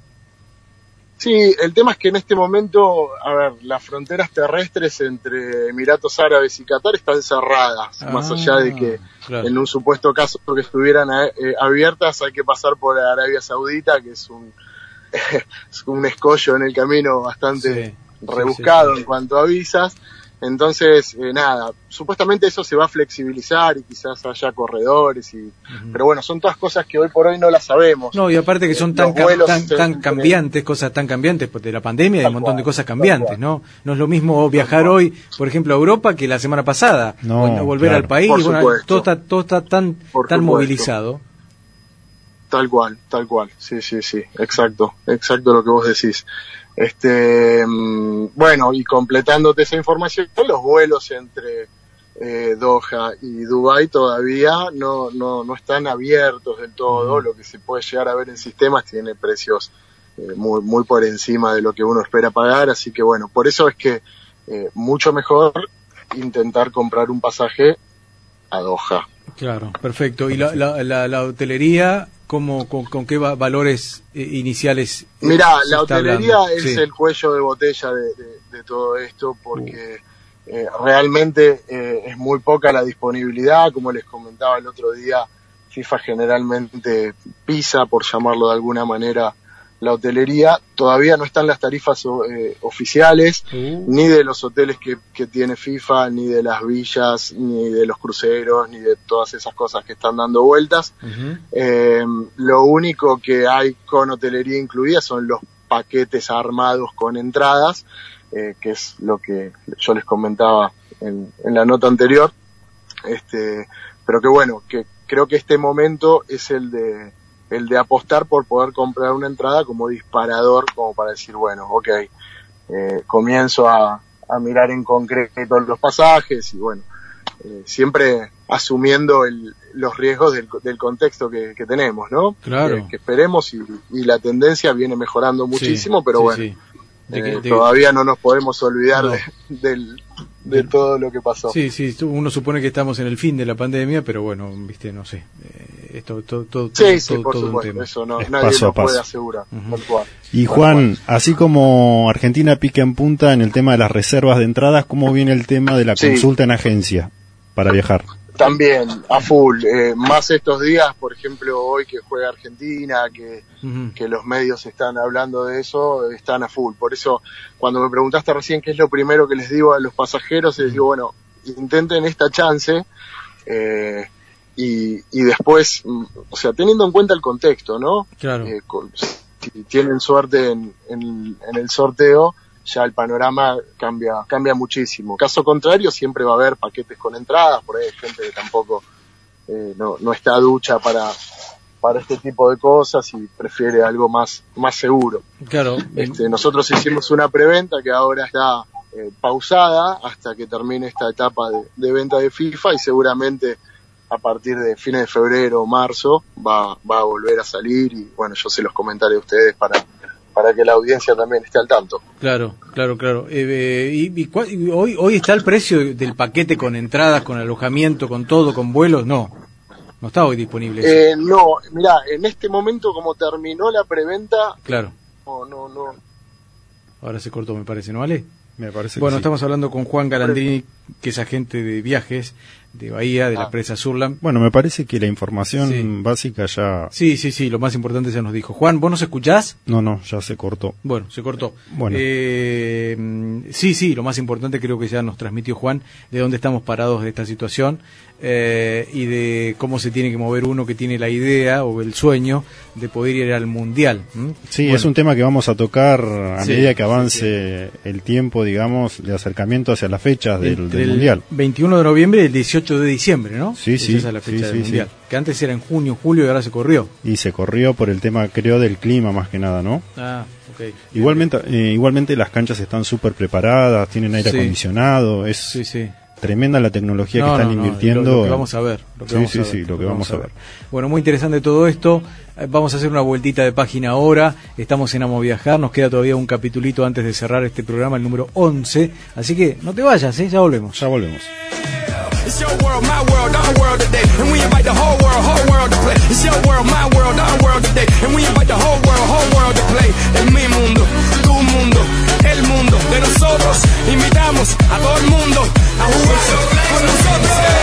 Sí, el tema es que en este momento, a ver, las fronteras terrestres entre Emiratos Árabes y Qatar están cerradas, más allá de que claro. en un supuesto caso que estuvieran eh, abiertas hay que pasar por Arabia Saudita, que es un, es un escollo en el camino bastante Sí, rebuscado sí, sí. en cuanto a visas. Entonces, eh, nada, supuestamente eso se va a flexibilizar y quizás haya corredores y, pero bueno, son todas cosas que hoy por hoy no las sabemos. No, y aparte que son Los tan, tan, se- tan cambiantes, cosas tan cambiantes, porque de la pandemia hay un montón de cosas cambiantes. ¿no? No es lo mismo viajar hoy, por ejemplo, a Europa que la semana pasada, No, o volver claro. al país, bueno, todo está, todo está tan, Por tan supuesto. movilizado. Tal cual, tal cual. Sí, sí, sí. Exacto, exacto lo que vos decís. Este, mm, bueno, y completándote esa información, los vuelos entre eh, Doha y Dubai todavía no, no, no están abiertos del todo. Lo que se puede llegar a ver en sistemas tiene precios eh, muy, muy por encima de lo que uno espera pagar. Así que bueno, por eso es que eh, mucho mejor intentar comprar un pasaje a Doha. Claro, perfecto. ¿Y la, la, la, la hotelería, cómo, con, con qué va- valores eh, iniciales? Mira, se la hotelería hablando? es Sí. el cuello de botella de, de- de todo esto porque eh, realmente eh, es muy poca la disponibilidad, como les comentaba el otro día, FIFA generalmente pisa, por llamarlo de alguna manera, la hotelería. Todavía no están las tarifas eh, oficiales, Uh, ni de los hoteles que, que tiene FIFA, ni de las villas, ni de los cruceros, ni de todas esas cosas que están dando vueltas. Eh, lo único que hay con hotelería incluida son los paquetes armados con entradas, eh, que es lo que yo les comentaba en, en la nota anterior. Este, pero que bueno, que creo que este momento es el de el de apostar por poder comprar una entrada como disparador, como para decir, bueno, ok, eh, comienzo a, a mirar en concreto los pasajes y bueno, eh, siempre asumiendo el- los riesgos del, del contexto que, que tenemos, ¿no? Claro. Que, que esperemos y, y la tendencia viene mejorando muchísimo, Sí, pero sí, bueno, sí. De eh, que- de- todavía no nos podemos olvidar No. de, del- de todo lo que pasó. Sí, sí, uno supone que estamos en el fin de la pandemia, pero bueno, viste, no sé. Esto, todo, todo, Sí, sí, todo- por todo un supuesto, tema. eso no, Es nadie paso a puede paso. asegurar, cual. Y Tal Juan, así como Argentina pica en punta en el tema de las reservas de entradas, ¿cómo viene el tema de la Sí. consulta en agencia para viajar? También, a full. eh, más estos días, por ejemplo, hoy que juega Argentina, que, que los medios están hablando de eso, están a full. Por eso, cuando me preguntaste recién qué es lo primero que les digo a los pasajeros, les digo, bueno, intenten esta chance eh, y, y después, mm, o sea, teniendo en cuenta el contexto, ¿no? Claro. Eh, con- si tienen suerte en, en- en el sorteo, ya el panorama cambia, cambia muchísimo. Caso contrario, siempre va a haber paquetes con entradas, por ahí hay gente que tampoco eh, no, no está ducha para, para este tipo de cosas y prefiere algo más, más seguro. Claro. Este, nosotros hicimos una preventa que ahora está eh, pausada hasta que termine esta etapa de, de venta de FIFA y seguramente a partir de fines de febrero o marzo va, va a volver a salir y bueno, yo se los comentaré a ustedes para, para que la audiencia también esté al tanto. Claro, claro, claro. Eh, eh, y, y cuál- y hoy, hoy está el precio del paquete con entradas, con alojamiento, con todo, con vuelos. No, no está hoy disponible. eso. Eh, no, mira, en este momento como terminó la preventa, Claro. no, no, no, Ahora se cortó, me parece, ¿no vale? Me parece Bueno, que sí. estamos hablando con Juan Galandrini, que es agente de viajes de Bahía, de la Ah. presa Surland. Bueno, me parece que la información Sí. básica ya... Sí, sí, sí, lo más importante ya nos dijo. Juan, ¿vos nos escuchás? No, no, ya se cortó. Bueno, se cortó. Bueno. Eh, sí, sí, lo más importante creo que ya nos transmitió Juan de dónde estamos parados de esta situación eh, y de cómo se tiene que mover uno que tiene la idea o el sueño de poder ir al Mundial. Sí, Bueno, es un tema que vamos a tocar a Sí, medida que sí, avance el tiempo, digamos, de acercamiento hacia las fechas del, entre del el Mundial. 21 de noviembre y el 18 de diciembre, ¿no? Sí, Esa sí, es la fecha del Mundial. Que antes era en junio, julio y ahora se corrió. Y se corrió por el tema, creo, del clima más que nada, ¿no? Ah, ok. Igualmente, eh, igualmente las canchas están súper preparadas, tienen aire acondicionado, es Sí, sí. Tremenda la tecnología No, que están no, no, invirtiendo. Lo, lo que vamos a ver. Lo que Sí, vamos sí, a ver, sí, lo que vamos a ver. Bueno, muy interesante todo esto. Eh, Vamos a hacer una vueltita de página ahora. Estamos en Amo Viajar. Nos queda todavía un capitulito antes de cerrar este programa, el número 11. Así que no te vayas, ¿eh? ya volvemos. Ya volvemos. It's your world, my world, our world today. And we invite the whole world, whole world to play. It's your world, my world, our world today. And we invite the whole world, whole world to play. Es mi mundo, mundo. De nosotros invitamos a todo el mundo a jugar con nosotros.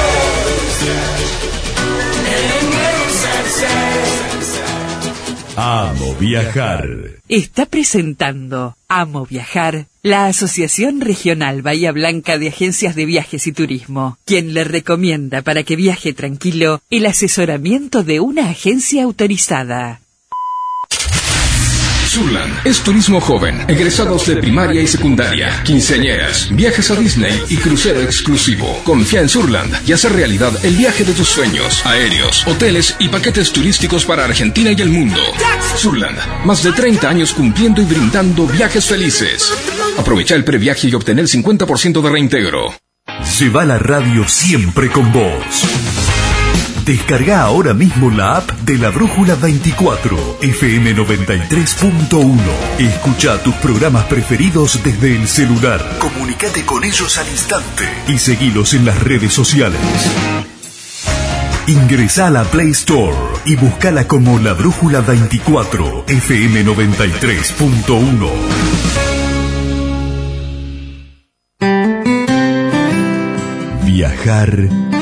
Amo viajar. Está presentando Amo Viajar, la Asociación Regional Bahía Blanca de Agencias de Viajes y Turismo, quien le recomienda para que viaje tranquilo el asesoramiento de una agencia autorizada. Surland es turismo joven, egresados de primaria y secundaria, quinceañeras, viajes a Disney y crucero exclusivo. Confía en Surland y hace realidad el viaje de tus sueños, aéreos, hoteles y paquetes turísticos para Argentina y el mundo. Surland, más de 30 años cumpliendo y brindando viajes felices. Aprovecha el previaje y obtener el 50% de reintegro. Lleva la radio siempre con vos. Descarga ahora mismo la app de la Brújula 24, FM 93.1. Escucha tus programas preferidos desde el celular. Comunicate con ellos al instante y seguilos en las redes sociales. Ingresa a la Play Store y buscala como La Brújula 24, FM 93.1. Viajar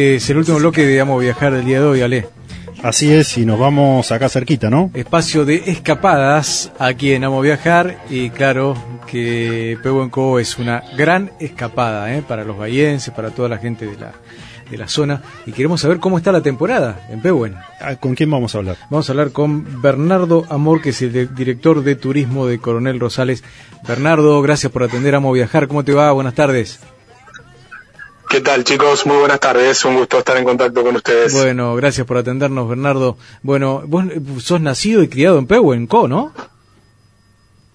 Es el último bloque de Amo Viajar del día de hoy, Ale. Así es, y nos vamos acá cerquita, ¿no? Espacio de escapadas aquí en Amo Viajar y claro que Pehuenco es una gran escapada ¿eh? para los bahienses, para toda la gente de la, de la zona y queremos saber cómo está la temporada en Pehuen. Ah, ¿Con quién vamos a hablar? Vamos a hablar con Bernardo Amor, que es el de- director de turismo de Coronel Rosales. Bernardo, gracias por atender Amo Viajar. ¿Cómo te va? Buenas tardes. ¿Qué tal chicos? Muy buenas tardes, un gusto estar en contacto con ustedes. Bueno, gracias por atendernos, Bernardo. Bueno, vos eh, sos nacido y criado en Pehuenco, ¿no?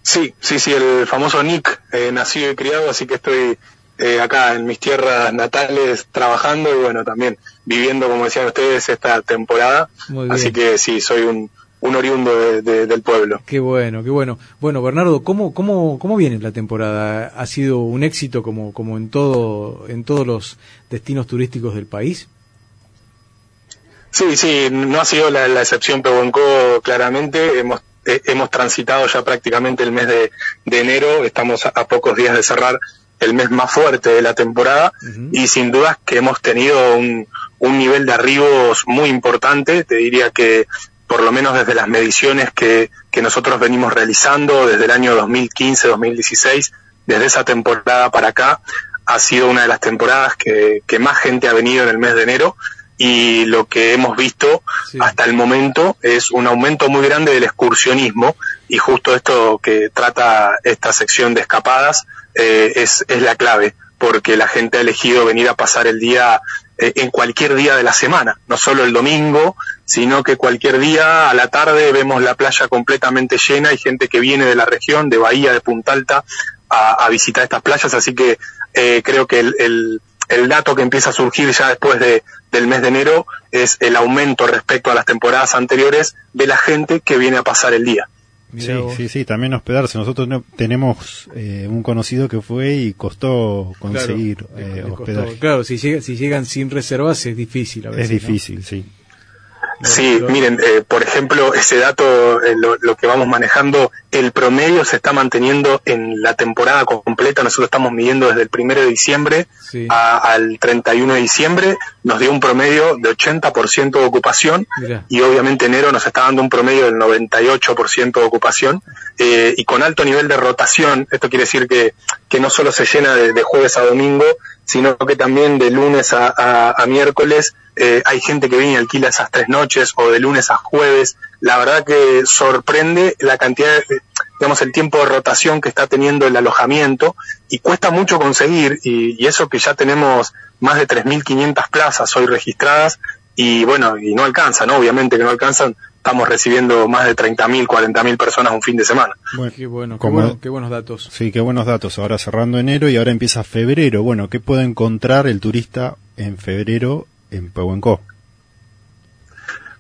Sí, sí, sí, el famoso Nick, eh, nacido y criado, así que estoy eh, acá en mis tierras natales trabajando y bueno, también viviendo, como decían ustedes, esta temporada. Muy bien. Así que sí, soy un, un oriundo de- de- del pueblo. Qué bueno, qué bueno. Bueno, Bernardo, ¿cómo, cómo, cómo viene la temporada? ¿Ha sido un éxito como, como en todo, en todos los destinos turísticos del país? Sí, sí, no ha sido la, la excepción Pehuenco, claramente. Hemos, eh, hemos transitado ya prácticamente el mes de, de enero, estamos a, a pocos días de cerrar el mes más fuerte de la temporada y sin dudas que hemos tenido un, un nivel de arribos muy importante. Te diría que por lo menos desde las mediciones que, que nosotros venimos realizando desde el año 2015-2016, desde esa temporada para acá, ha sido una de las temporadas que, que más gente ha venido en el mes de enero y lo que hemos visto hasta el momento es un aumento muy grande del excursionismo y justo esto que trata esta sección de escapadas eh, es, es la clave porque la gente ha elegido venir a pasar el día en cualquier día de la semana, no solo el domingo, sino que cualquier día a la tarde vemos la playa completamente llena y gente que viene de la región, de Bahía, de Punta Alta, a, visitar estas playas, así que eh, creo que el, el, el dato que empieza a surgir ya después de, del mes de enero es el aumento respecto a las temporadas anteriores de la gente que viene a pasar el día. Sí, sí, sí, también hospedarse. Nosotros no, tenemos eh, un conocido que fue y costó conseguir Claro, eh, costó. hospedaje. Claro, si, llega- si llegan sin reservas es difícil a veces. Es ¿no? difícil, sí. Sí, miren, eh, por ejemplo, ese dato, eh, lo, lo que vamos manejando, el promedio se está manteniendo en la temporada completa. Nosotros estamos midiendo desde el primero de diciembre Sí. a- al 31 de diciembre. Nos dio un promedio de 80% de ocupación Mirá. y obviamente enero nos está dando un promedio del 98% de ocupación eh, y con alto nivel de rotación. Esto quiere decir que, que no solo se llena de, de jueves a domingo, sino que también de lunes a, a- miércoles eh, hay gente que viene y alquila esas tres noches o de lunes a jueves la verdad que sorprende la cantidad, de, digamos, el tiempo de rotación que está teniendo el alojamiento y cuesta mucho conseguir y, eso que ya tenemos más de 3.500 plazas hoy registradas y bueno, y no alcanza, ¿no? Obviamente que no alcanzan, estamos recibiendo más de 30.000, 40.000 personas un fin de semana. Bueno, qué bueno, qué, Como- bueno- qué buenos datos. Sí, qué buenos datos. Ahora cerrando enero y ahora empieza febrero. Bueno, ¿qué puede encontrar el turista en febrero en Pehuenco?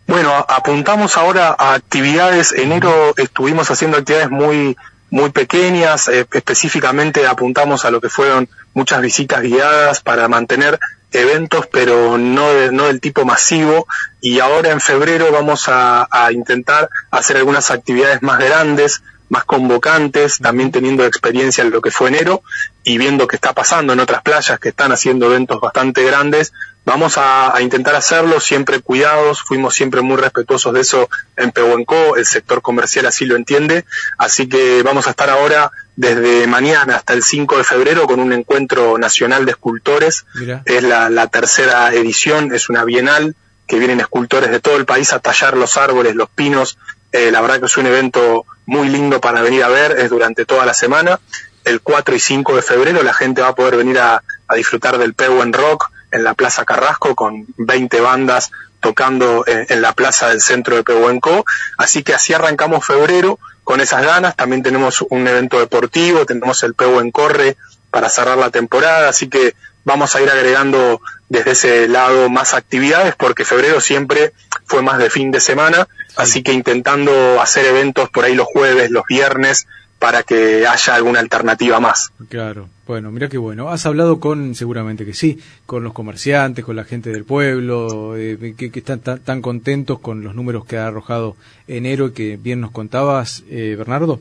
Bueno, apuntamos ahora a actividades. Enero estuvimos haciendo actividades muy muy pequeñas, eh, específicamente apuntamos a lo que fueron muchas visitas guiadas para mantener eventos, pero no, de- no del tipo masivo. Y ahora en febrero vamos a, a intentar hacer algunas actividades más grandes, más convocantes, también teniendo experiencia en lo que fue enero y viendo qué está pasando en otras playas que están haciendo eventos bastante grandes. Vamos a, a intentar hacerlo siempre cuidados, fuimos siempre muy respetuosos de eso en Pehuenco, el sector comercial así lo entiende, así que vamos a estar ahora desde mañana hasta el 5 de febrero con un encuentro nacional de escultores, Mira. es la, la tercera edición, es una bienal que vienen escultores de todo el país a tallar los árboles, los pinos, Eh, la verdad que es un evento muy lindo para venir a ver, es durante toda la semana, el 4 y 5 de febrero la gente va a poder venir a, disfrutar del Pehuen Rock en la Plaza Carrasco con 20 bandas tocando en, en la plaza del centro de Pehuenco. Así que así arrancamos febrero con esas ganas. También tenemos un evento deportivo, tenemos el Pehuen Corre para cerrar la temporada. Así que vamos a ir agregando desde ese lado más actividades porque febrero siempre fue más de fin de semana. Así que intentando hacer eventos por ahí los jueves, los viernes, para que haya alguna alternativa más. Claro, bueno, mira qué bueno. Has hablado con, seguramente que sí, con los comerciantes, con la gente del pueblo, eh, que, que están tan, tan contentos con los números que ha arrojado enero y que bien nos contabas, eh, Bernardo.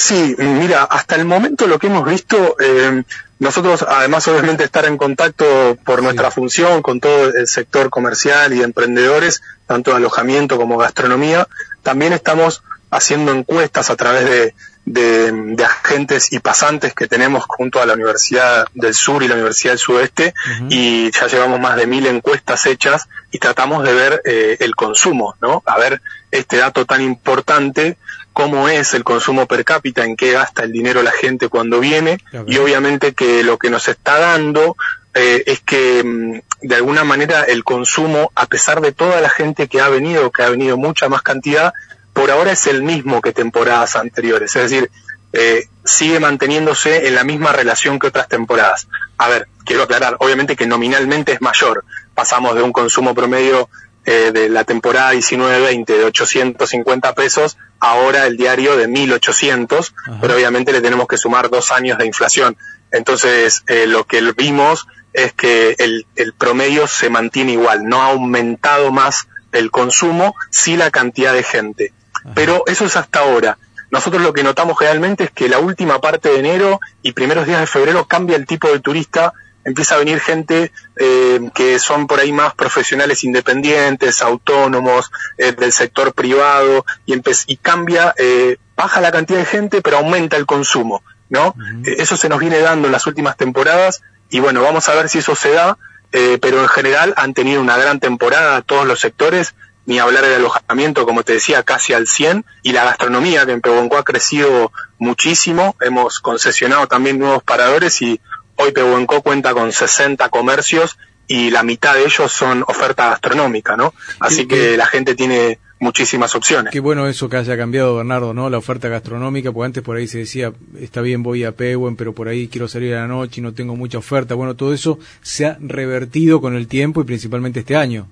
Sí, mira, hasta el momento lo que hemos visto, eh, nosotros además obviamente estar en contacto por nuestra función con todo el sector comercial y de emprendedores, tanto de alojamiento como gastronomía, también estamos haciendo encuestas a través de, de, de agentes y pasantes que tenemos junto a la Universidad del Sur y la Universidad del Sudeste y ya llevamos más de mil encuestas hechas y tratamos de ver eh, el consumo, ¿no? A ver este dato tan importante, cómo es el consumo per cápita, en qué gasta el dinero la gente cuando viene y obviamente que lo que nos está dando eh, es que mm, de alguna manera el consumo, a pesar de toda la gente que ha venido, que ha venido mucha más cantidad, por ahora es el mismo que temporadas anteriores. Es decir, eh, sigue manteniéndose en la misma relación que otras temporadas. A ver, quiero aclarar, obviamente que nominalmente es mayor. Pasamos de un consumo promedio eh, de la temporada 19-20 de 850 pesos, ahora el diario de 1800, pero obviamente le tenemos que sumar dos años de inflación. Entonces, eh, lo que vimos es que el, el promedio se mantiene igual, no ha aumentado más el consumo, sí la cantidad de gente. Pero eso es hasta ahora. Nosotros lo que notamos realmente es que la última parte de enero y primeros días de febrero cambia el tipo de turista, empieza a venir gente eh, que son por ahí más profesionales independientes, autónomos, eh, del sector privado, y, empe- y cambia, eh, baja la cantidad de gente, pero aumenta el consumo, ¿no? Eso se nos viene dando en las últimas temporadas, y bueno, vamos a ver si eso se da, pero en general han tenido una gran temporada todos los sectores, ni hablar del alojamiento, como te decía, casi al 100, y la gastronomía, que en Pehuenco ha crecido muchísimo, hemos concesionado también nuevos paradores y hoy Pehuenco cuenta con 60 comercios y la mitad de ellos son oferta gastronómica, ¿no? Así que la gente tiene muchísimas opciones. Qué bueno eso que haya cambiado, Bernardo, ¿no? La oferta gastronómica, porque antes por ahí se decía, está bien, voy a Pehuen, pero por ahí quiero salir a la noche y no tengo mucha oferta. Bueno, todo eso se ha revertido con el tiempo y principalmente este año.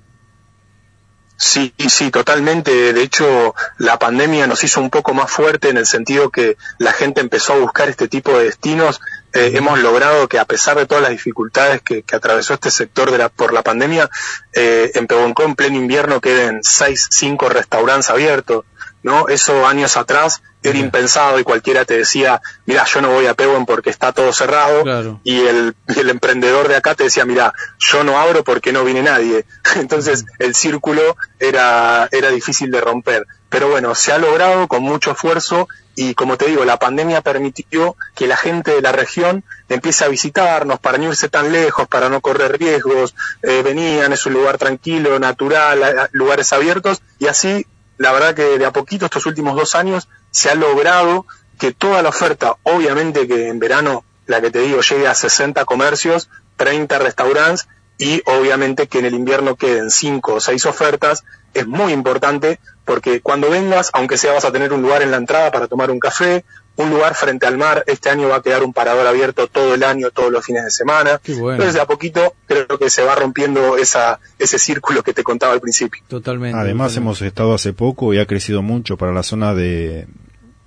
Sí, sí, totalmente. De hecho, la pandemia nos hizo un poco más fuerte en el sentido que la gente empezó a buscar este tipo de destinos. Eh, hemos logrado que a pesar de todas las dificultades que, que atravesó este sector de la, por la pandemia, eh, en Pehuenco en pleno invierno queden seis, cinco restaurantes abiertos. ¿No? Eso años atrás era impensado y cualquiera te decía, mira, yo no voy a Pehuen porque está todo cerrado Claro. y el, y el emprendedor de acá te decía, mira, yo no abro porque no viene nadie. Entonces el círculo era, era difícil de romper. pero bueno, se ha logrado con mucho esfuerzo y como te digo, la pandemia permitió que la gente de la región empiece a visitarnos para no irse tan lejos, para no correr riesgos, eh, venían, es un lugar tranquilo, natural, lugares abiertos y así, la verdad que de a poquito estos últimos dos años se ha logrado que toda la oferta, obviamente que en verano, la que te digo, llegue a 60 comercios, 30 restaurantes y obviamente que en el invierno queden 5 o 6 ofertas, es muy importante porque cuando vengas, aunque sea vas a tener un lugar en la entrada para tomar un café, un lugar frente al mar, este año va a quedar un parador abierto todo el año, todos los fines de semana. Qué bueno. Entonces de a poquito creo que se va rompiendo esa, ese círculo que te contaba al principio. Totalmente. Además totalmente. hemos estado hace poco y ha crecido mucho para la zona de,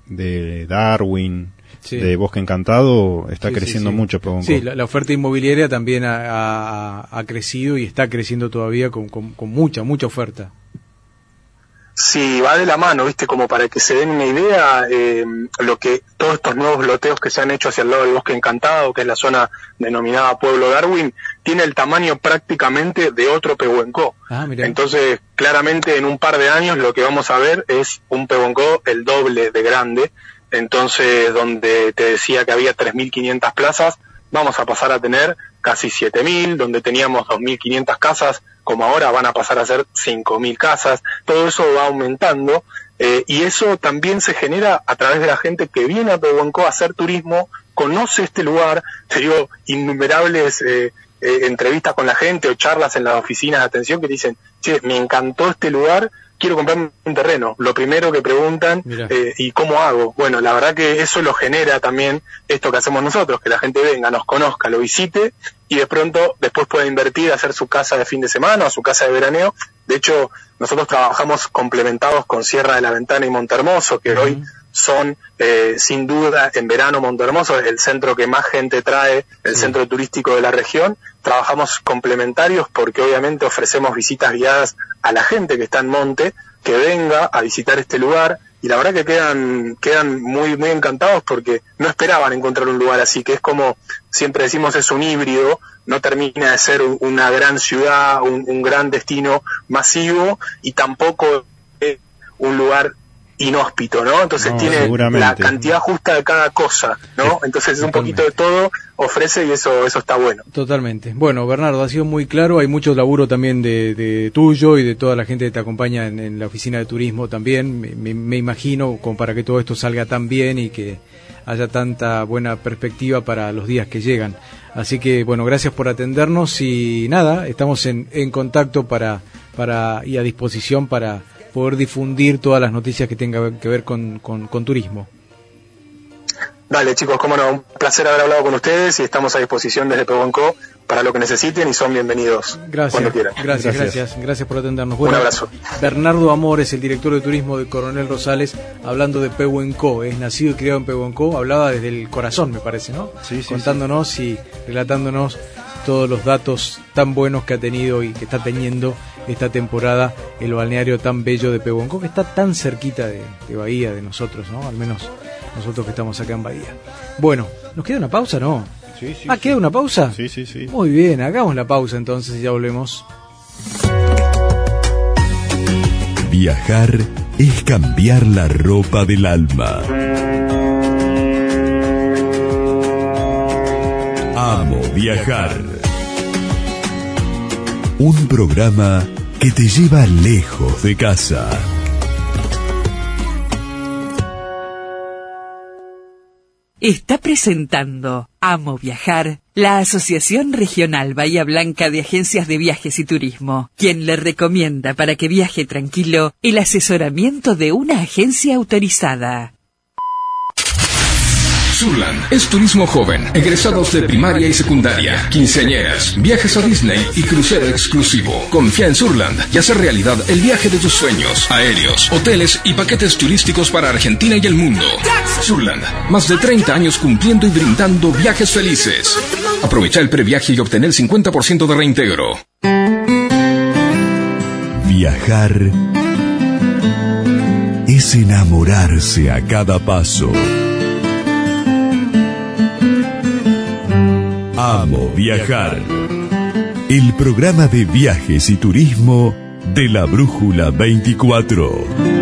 de Darwin, Sí. de Bosque Encantado, está Sí, creciendo sí. mucho. Sí, la, la oferta inmobiliaria también ha, ha- ha crecido y está creciendo todavía con, con- con mucha, mucha oferta. Sí, va de la mano, viste, como para que se den una idea, eh, lo que todos estos nuevos loteos que se han hecho hacia el lado del Bosque Encantado, que es la zona denominada Pueblo Darwin, tiene el tamaño prácticamente de otro Pehuenco. Ah. Entonces, claramente en un par de años lo que vamos a ver es un Pehuenco el doble de grande. Entonces, donde te decía que había 3.500 plazas, vamos a pasar a tener casi 7.000, donde teníamos 2.500 casas, como ahora van a pasar a ser 5.000 casas. Todo eso va aumentando eh, y eso también se genera a través de la gente que viene a Pehuenco a hacer turismo, conoce este lugar, te digo, innumerables eh, eh, entrevistas con la gente o charlas en las oficinas de atención que dicen, che, me encantó este lugar, quiero comprarme un terreno. Lo primero que preguntan, eh, ¿y cómo hago? Bueno, la verdad que eso lo genera también esto que hacemos nosotros, que la gente venga, nos conozca, lo visite y de pronto después pueda invertir, hacer su casa de fin de semana o su casa de veraneo. De hecho, nosotros trabajamos complementados con Sierra de la Ventana y Montermoso, que hoy son eh, sin duda en verano Montermoso el centro que más gente trae, el centro turístico de la región. Trabajamos complementarios porque obviamente ofrecemos visitas guiadas a la gente que está en Monte, que venga a visitar este lugar. Y la verdad que quedan quedan muy muy encantados porque no esperaban encontrar un lugar así, que es como siempre decimos es un híbrido, no termina de ser un- una gran ciudad, un, un gran destino masivo y tampoco es un lugar inhóspito, ¿no? Entonces No, tiene la cantidad justa de cada cosa, ¿no? Entonces es un poquito de todo, ofrece y eso eso está bueno. Totalmente. Bueno, Bernardo, ha sido muy claro. Hay mucho laburo también de, de tuyo y de toda la gente que te acompaña en, en la oficina de turismo también. Me, me- me imagino como para que todo esto salga tan bien y que haya tanta buena perspectiva para los días que llegan. Así que, bueno, gracias por atendernos y nada, estamos en, en contacto para, para y a disposición para poder difundir todas las noticias que tengan que ver con, con- con turismo. Dale, chicos, cómo no, un placer haber hablado con ustedes y estamos a disposición desde Pebonco para lo que necesiten y son bienvenidos Gracias, cuando quieran. gracias, Gracias. gracias, gracias por atendernos. Un abrazo. Bernardo Amor es el director de turismo de Coronel Rosales, hablando de Pehuenco, es nacido y criado en Pehuenco, hablaba desde el corazón, me parece, ¿no? Sí, sí, Contándonos y relatándonos todos los datos tan buenos que ha tenido y que está teniendo esta temporada el balneario tan bello de Pehuenco, que está tan cerquita de, de Bahía, de nosotros, ¿no? Al menos nosotros que estamos acá en Bahía. Bueno, ¿nos queda una pausa, no? Sí, sí, ah, sí. ¿queda una pausa? Sí, sí, sí. Muy bien, hagamos la pausa entonces y ya volvemos. Viajar es cambiar la ropa del alma. Amo viajar. Un programa que te lleva lejos de casa. Está presentando Amo Viajar, la Asociación Regional Bahía Blanca de Agencias de Viajes y Turismo, quien le recomienda para que viaje tranquilo el asesoramiento de una agencia autorizada. Surland es turismo joven, egresados de primaria y secundaria, quinceañeras, viajes a Disney y crucero exclusivo. Confía en Surland y hace realidad el viaje de tus sueños, aéreos, hoteles y paquetes turísticos para Argentina y el mundo. Surland, más de 30 años cumpliendo y brindando viajes felices. Aprovecha el previaje y obtener el 50% de reintegro. Viajar es enamorarse a cada paso. Amo viajar. El programa de viajes y turismo de la Brújula 24.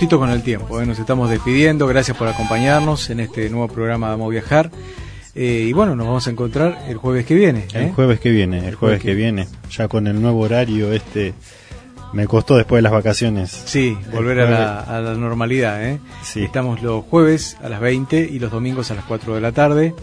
Justito con el tiempo, ¿eh? nos estamos despidiendo, gracias por acompañarnos en este nuevo programa de Amo Viajar. Eh, y bueno, nos vamos a encontrar el jueves que viene. ¿eh? El jueves que viene, el jueves que viene, ya con el nuevo horario este me costó después de las vacaciones. Sí, volver a la, a la normalidad. ¿eh? Sí. Estamos los jueves a las 20 y los domingos a las 4 de la tarde.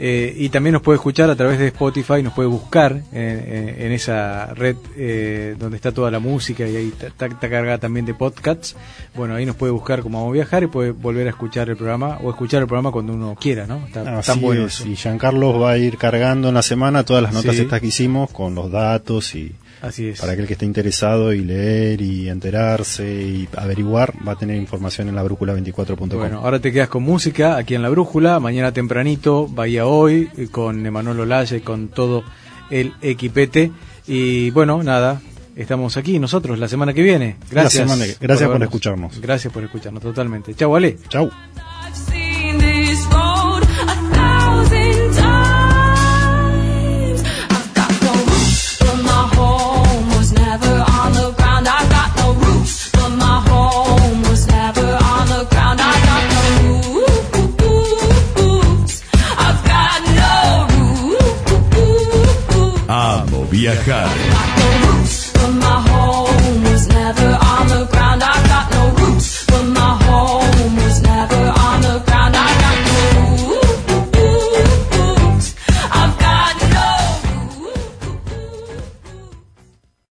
Eh, y también nos puede escuchar a través de Spotify, nos puede buscar en, en- en esa red eh, donde está toda la música y ahí está, cargada también de podcasts. Bueno, ahí nos puede buscar como vamos a viajar y puede volver a escuchar el programa o escuchar el programa cuando uno quiera, ¿no? Está Así tan bueno es, y Giancarlo va a ir cargando en la semana todas las notas Sí. estas que hicimos con los datos y Así es. para aquel que esté interesado y leer y enterarse y averiguar va a tener información en la brújula24.com. Bueno, ahora te quedas con música aquí en La Brújula, mañana tempranito, Bahía Hoy, eh, con Emanuel Olaya y con todo el equipete. Y bueno, nada, estamos aquí nosotros la semana que viene. Gracias. La semana gracias por habernos- escucharnos. Gracias por escucharnos, totalmente. Chau, Ale. Chau. viajar.